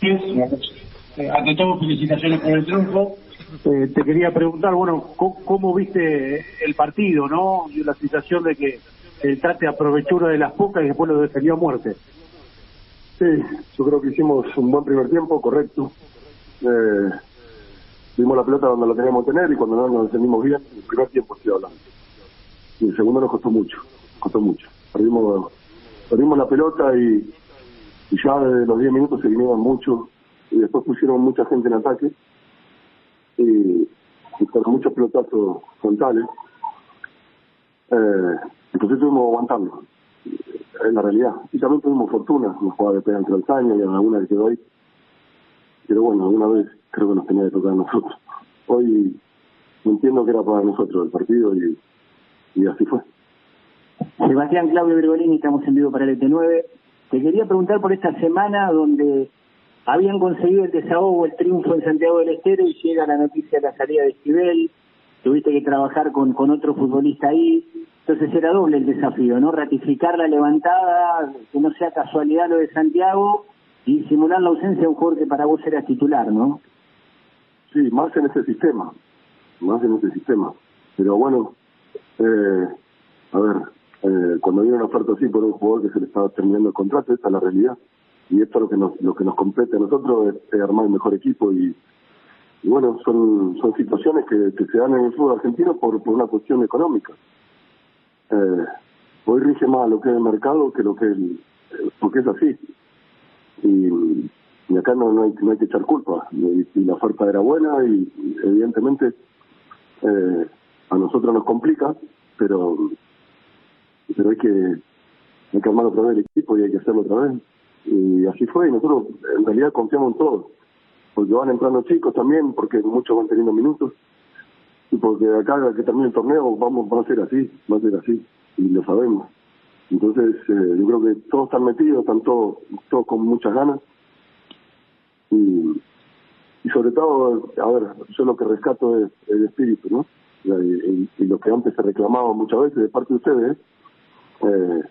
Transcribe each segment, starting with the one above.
Eh, ante todo, felicitaciones por el triunfo. Eh, te quería preguntar, bueno, ¿cómo, viste el partido, no? Y la sensación de que el Trate aprovechó una de las pocas y después lo defendió a muerte. Sí, yo creo que hicimos un buen primer tiempo, correcto. Eh, dimos la pelota donde la teníamos que tener y cuando no nos defendimos bien, el primer tiempo estoy hablando. Y el segundo nos costó mucho, costó mucho. Perdimos, perdimos la pelota y, ya desde los 10 minutos se vinieron mucho y después pusieron mucha gente en ataque y, y con muchos pelotazos frontales. Eh, entonces estuvimos aguantando, es la realidad. Y también tuvimos fortuna, nos jugaba de pega entre los años y alguna que quedó ahí. Pero bueno, alguna vez creo que nos tenía que tocar a nosotros. Hoy entiendo que era para nosotros el partido y, y así fue. Sebastián Claudio Bergolini, estamos en vivo para el ET9. Te quería preguntar por esta semana donde habían conseguido el desahogo, el triunfo en Santiago del Estero y llega la noticia de la salida de Esquivel. Tuviste que trabajar con, otro futbolista ahí. Entonces era doble el desafío, ¿no? Ratificar la levantada, que no sea casualidad lo de Santiago y simular la ausencia de un jugador que para vos era titular, ¿no? Sí, más en ese sistema, más en ese sistema. Pero bueno, eh, a ver, eh, cuando viene una oferta así por un jugador que se le estaba terminando el contrato, esta es la realidad y esto es lo que nos, lo que nos compete a nosotros es, armar el mejor equipo y, bueno, son, son situaciones que, que, se dan en el fútbol argentino por, por una cuestión económica. Eh, hoy rige más lo que es el mercado que lo que es el, porque es así. Y, y acá no, no, hay, no hay que echar culpa. Y, la oferta era buena y, evidentemente eh, a nosotros nos complica, pero pero hay que, hay que armar otra vez el equipo y hay que hacerlo otra vez. Y así fue, y nosotros en realidad confiamos en todo, porque van entrando chicos también, porque muchos van teniendo minutos, y porque acá que termine el torneo vamos va a ser así, va a ser así, y lo sabemos. Entonces eh, yo creo que todos están metidos, están todos, todos con muchas ganas, y, y sobre todo, a ver, yo lo que rescato es el espíritu, ¿no? Y, y, lo que antes se reclamaba muchas veces de parte de ustedes, eh,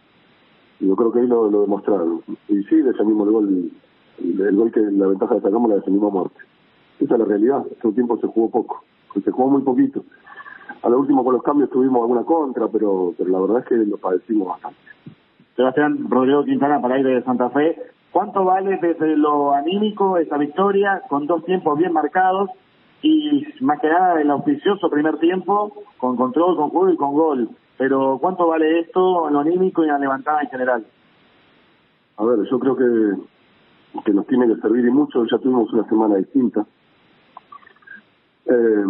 yo creo que ahí lo, lo demostraron. Y sí, defendimos el gol, el, gol que la ventaja de sacamos la defendimos a muerte. Esa es la realidad. Hace un tiempo se jugó poco, se jugó muy poquito. A lo último con los cambios tuvimos alguna contra, pero, pero la verdad es que lo padecimos bastante. Sebastián Rodrigo Quintana para ir de Santa Fe. ¿Cuánto vale desde lo anímico esa victoria con dos tiempos bien marcados y más que nada el auspicioso primer tiempo con control, con juego y con gol? Pero ¿cuánto vale esto, anímico y la levantada en general? A ver, yo creo que, que nos tiene que servir y mucho. Ya tuvimos una semana distinta. Eh,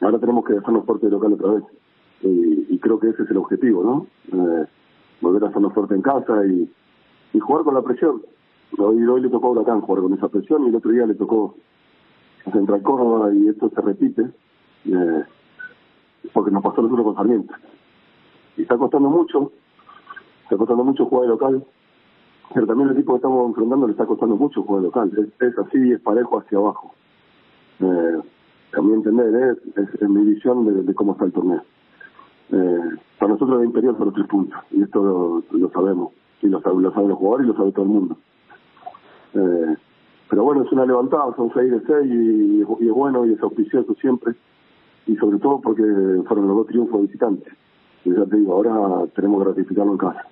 ahora tenemos que dejarnos fuerte de local otra vez. Y, creo que ese es el objetivo, ¿no? Eh, volver a hacernos fuerte en casa y, y jugar con la presión. Hoy, hoy le tocó a Huracán jugar con esa presión y el otro día le tocó a Central Córdoba y esto se repite. Eh, porque nos pasó nosotros con Sarmiento. Y está costando mucho, está costando mucho jugar de local, pero también el equipo que estamos enfrentando le está costando mucho jugar de local. Es, así, es parejo hacia abajo. Eh, también entender, es, es, mi visión de, cómo está el torneo. Eh, para nosotros es inferior por los tres puntos, y esto lo, sabemos, y lo, lo saben los jugadores y lo sabe todo el mundo. Eh, pero bueno, es una levantada, son seis de seis y, y es bueno y es auspicioso siempre y sobre todo porque fueron los dos triunfos visitantes. Y ya te digo, ahora tenemos que ratificarlo en casa.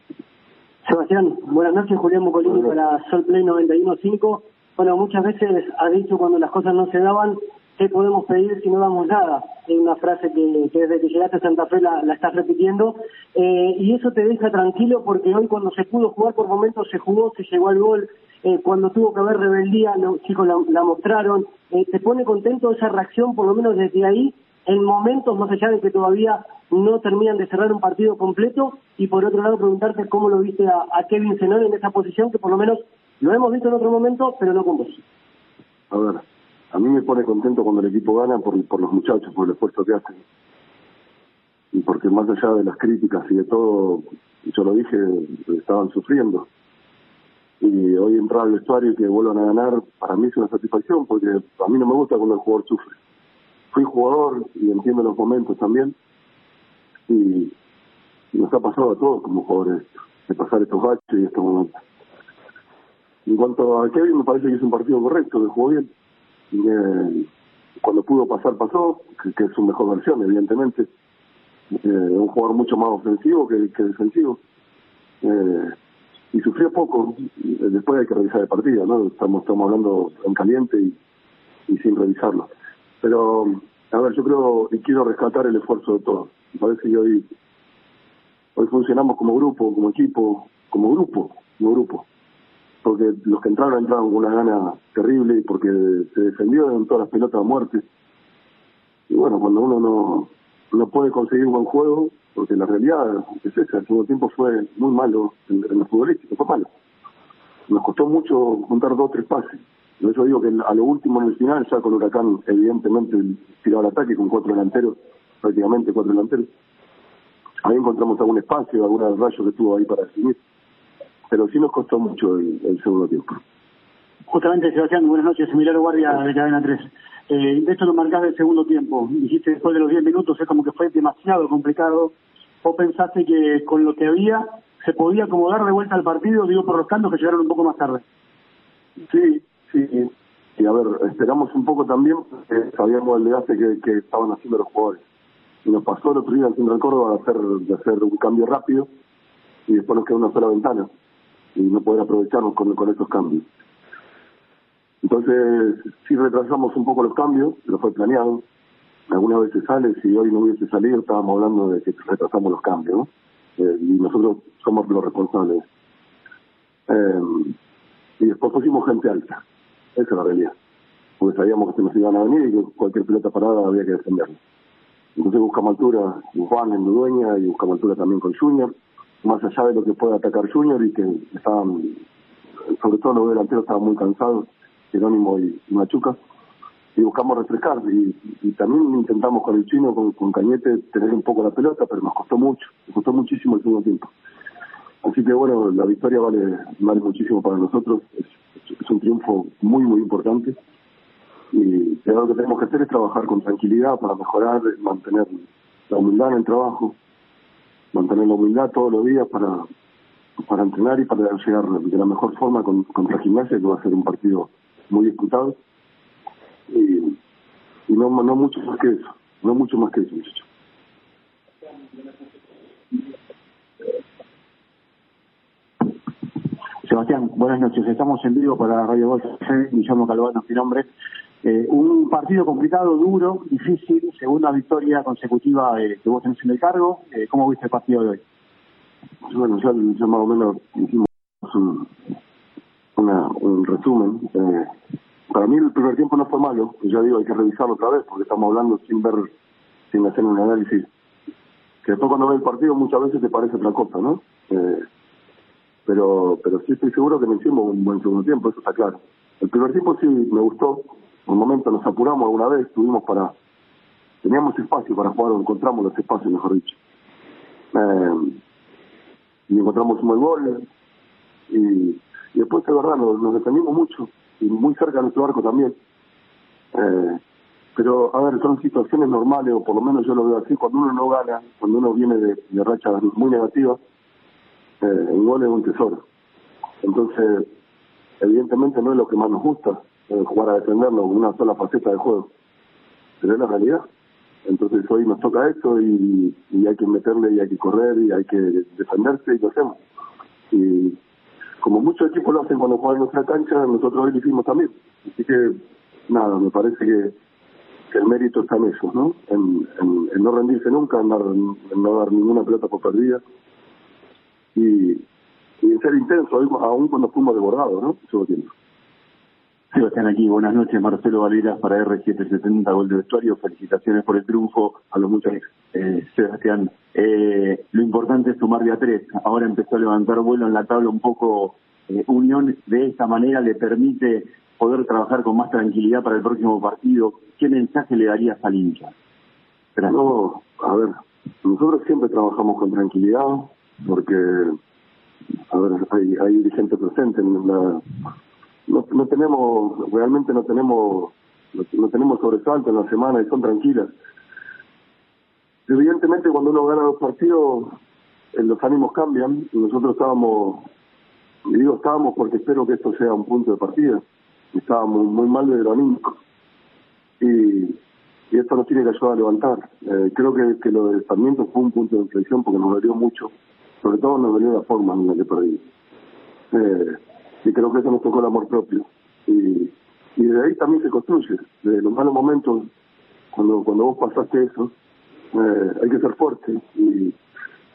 Sebastián, buenas noches, Julián Mocolini para Sol Play 91.5. Bueno, muchas veces ha dicho cuando las cosas no se daban, ¿qué podemos pedir si no damos nada? Es una frase que, desde que llegaste a Santa Fe la, estás repitiendo. Eh, y eso te deja tranquilo porque hoy cuando se pudo jugar por momentos se jugó, se llegó al gol. Eh, cuando tuvo que haber rebeldía, los chicos la, la mostraron. Eh, ¿Te pone contento esa reacción, por lo menos desde ahí, en momentos más allá de que todavía no terminan de cerrar un partido completo y por otro lado preguntarte cómo lo viste a, Kevin Zenón en esa posición que por lo menos lo hemos visto en otro momento pero no con vos. A ver, a mí me pone contento cuando el equipo gana por, por los muchachos, por el esfuerzo que hacen y porque más allá de las críticas y de todo, yo lo dije, estaban sufriendo. Y hoy entrar al vestuario y que vuelvan a ganar, para mí es una satisfacción, porque a mí no me gusta cuando el jugador sufre fui jugador y entiendo los momentos también. Y, nos ha pasado a todos como jugadores de pasar estos baches y estos momentos. En cuanto a Kevin, me parece que es un partido correcto, que jugó bien. Eh, cuando pudo pasar, pasó, que, es su mejor versión, evidentemente. Eh, un jugador mucho más ofensivo que, defensivo. Eh, y sufrió poco. Después hay que revisar el partido, ¿no? Estamos, estamos hablando en caliente y sin revisarlo. Pero, a ver, yo creo y quiero rescatar el esfuerzo de todos. Me parece que hoy, hoy funcionamos como grupo, como equipo, como grupo, como grupo porque los que entraron entraron con una gana terrible porque se defendió en todas las pelotas a muerte. Y bueno, cuando uno no, no puede conseguir un buen juego, porque la realidad es esa, el segundo tiempo fue muy malo en, en los futbolísticos, fue malo. Nos costó mucho juntar dos o tres pases. Por eso digo que a lo último en el final, ya con Huracán evidentemente tiraba el ataque con cuatro delanteros, prácticamente cuatro delanteros. Ahí encontramos algún espacio, algún rayo que estuvo ahí para definir pero sí nos costó mucho el, segundo tiempo. Justamente, Sebastián, buenas noches, Emiliano Guardia de Cadena 3. Eh, de hecho, lo marcás del segundo tiempo. Dijiste después de los 10 minutos, es como que fue demasiado complicado. ¿O pensaste que con lo que había se podía acomodar de vuelta al partido, digo, por los cantos que llegaron un poco más tarde? Sí, sí. Y a ver, esperamos un poco también, porque sabíamos el desgaste que, que estaban haciendo los jugadores. Y nos pasó el otro día en Central Córdoba de hacer, de hacer un cambio rápido y después nos queda una sola ventana y no poder aprovecharnos con, con estos cambios. Entonces, si retrasamos un poco los cambios, lo fue planeado. Algunas veces sale, si hoy no hubiese salido, estábamos hablando de que retrasamos los cambios, ¿no? Eh, y nosotros somos los responsables. Eh, y después pusimos gente alta. Realidad. Porque sabíamos que se nos iban a venir y que cualquier pelota parada había que defenderla. Entonces buscamos altura Juan, en Ludueña, y buscamos altura también con Junior más allá de lo que puede atacar Junior y que estaban, sobre todo los delanteros estaban muy cansados, Jerónimo y Machuca, y buscamos refrescar y, también intentamos con el chino, con, Cañete, tener un poco la pelota, pero nos costó mucho, nos costó muchísimo el segundo tiempo. Así que bueno, la victoria vale, vale muchísimo para nosotros, un triunfo muy, muy importante. Y lo que tenemos que hacer es trabajar con tranquilidad para mejorar, mantener la humildad en el trabajo, mantener la humildad todos los días para, para entrenar y para llegar de la mejor forma con, contra Gimnasia, que va a ser un partido muy disputado. Y, y no, no mucho más que eso, no mucho más que eso, muchachos. Sebastián, buenas noches. Estamos en vivo para Radio Voz. Guillermo Calvano, mi nombre. Eh, un partido complicado, duro, difícil, segunda victoria consecutiva eh, que vos tenés en el cargo. Eh, ¿Cómo viste el partido de hoy? Bueno, ya, más o menos hicimos un, una, un resumen. Eh, para mí el primer tiempo no fue malo, ya digo, hay que revisarlo otra vez porque estamos hablando sin ver, sin hacer un análisis. Que después cuando ves el partido muchas veces te parece otra cosa, ¿no? Pero pero sí estoy seguro que no hicimos un buen segundo tiempo, eso está claro. El primer tiempo sí me gustó, un momento nos apuramos alguna vez, tuvimos para, teníamos espacio para jugar, o encontramos los espacios, mejor dicho. Eh, y encontramos un buen gol, y, después, de verdad, nos, nos, defendimos mucho, y muy cerca de nuestro arco también. Eh, pero, a ver, son situaciones normales, o por lo menos yo lo veo así, cuando uno no gana, cuando uno viene de, de rachas muy negativas, eh, el gol es un tesoro. Entonces, evidentemente no es lo que más nos gusta, eh, jugar a defenderlo, una sola faceta de juego. Pero es la realidad. Entonces hoy nos toca esto y, y hay que meterle y hay que correr y hay que defenderse y lo hacemos. Y como muchos equipos lo hacen cuando juegan nuestra cancha, nosotros hoy lo hicimos también. Así que, nada, me parece que, el mérito está en eso, ¿no? En, no rendirse nunca, en, no dar ninguna pelota por perdida. Y, ser intenso, aún cuando fuimos desbordados, ¿no? Eso tiempo. Sebastián aquí, buenas noches, Marcelo Valera para R770, Gol de Vestuario, felicitaciones por el triunfo, a los muchos, eh, Sebastián. Eh, lo importante es sumar de a tres, ahora empezó a levantar vuelo en la tabla un poco, eh, Unión de esta manera le permite poder trabajar con más tranquilidad para el próximo partido. ¿Qué mensaje le darías al hincha? No, a ver, nosotros siempre trabajamos con tranquilidad porque, a ver, hay, hay dirigentes presentes en la no, no tenemos, realmente no tenemos, no, tenemos sobresalto en la semana y son tranquilas. Evidentemente cuando uno gana los partidos, eh, los ánimos cambian. Nosotros estábamos Y digo estábamos porque espero que esto sea un punto de partida. Estábamos muy mal de lo anímico. Y, y esto nos tiene que ayudar a levantar. Eh, creo que, que lo del Sarmiento fue un punto de inflexión porque nos dolió mucho. Sobre todo nos dolió la forma en la que perdimos. Eh, y creo que eso nos tocó el amor propio. Y, y de ahí también se construye. De los malos momentos, cuando cuando vos pasaste eso, eh, hay que ser fuerte y,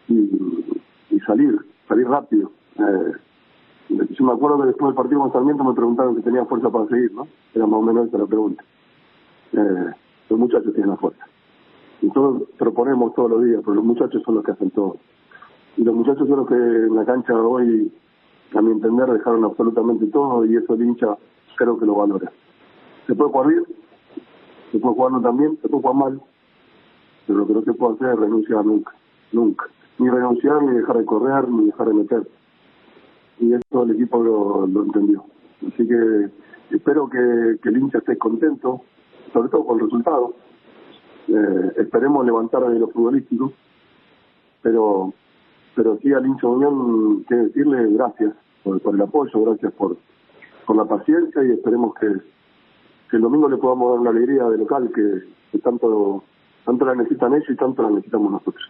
y, y salir, salir rápido. Eh, yo me acuerdo que después del partido con Sarmiento me preguntaron si tenía fuerza para seguir, ¿no? Era más o menos esa la pregunta. Eh, los muchachos tienen la fuerza. Nosotros proponemos todos los días, pero los muchachos son los que hacen todo. Y los muchachos los que en la cancha hoy, a mi entender, dejaron absolutamente todo y eso el hincha creo que lo valora. Se puede jugar bien, se puede jugar no tan bien, se puede jugar mal, pero lo que no se puede hacer es renunciar nunca, nunca. Ni renunciar, ni dejar de correr, ni dejar de meter. Y eso el equipo lo, entendió. Así que espero que, el hincha esté contento, sobre todo con el resultado. Eh, esperemos levantar de lo futbolístico, pero pero sí al hincha Unión que decirle gracias por, el apoyo, gracias por, por la paciencia y esperemos que, que el domingo le podamos dar una alegría de local que, que tanto tanto la necesitan ellos y tanto la necesitamos nosotros.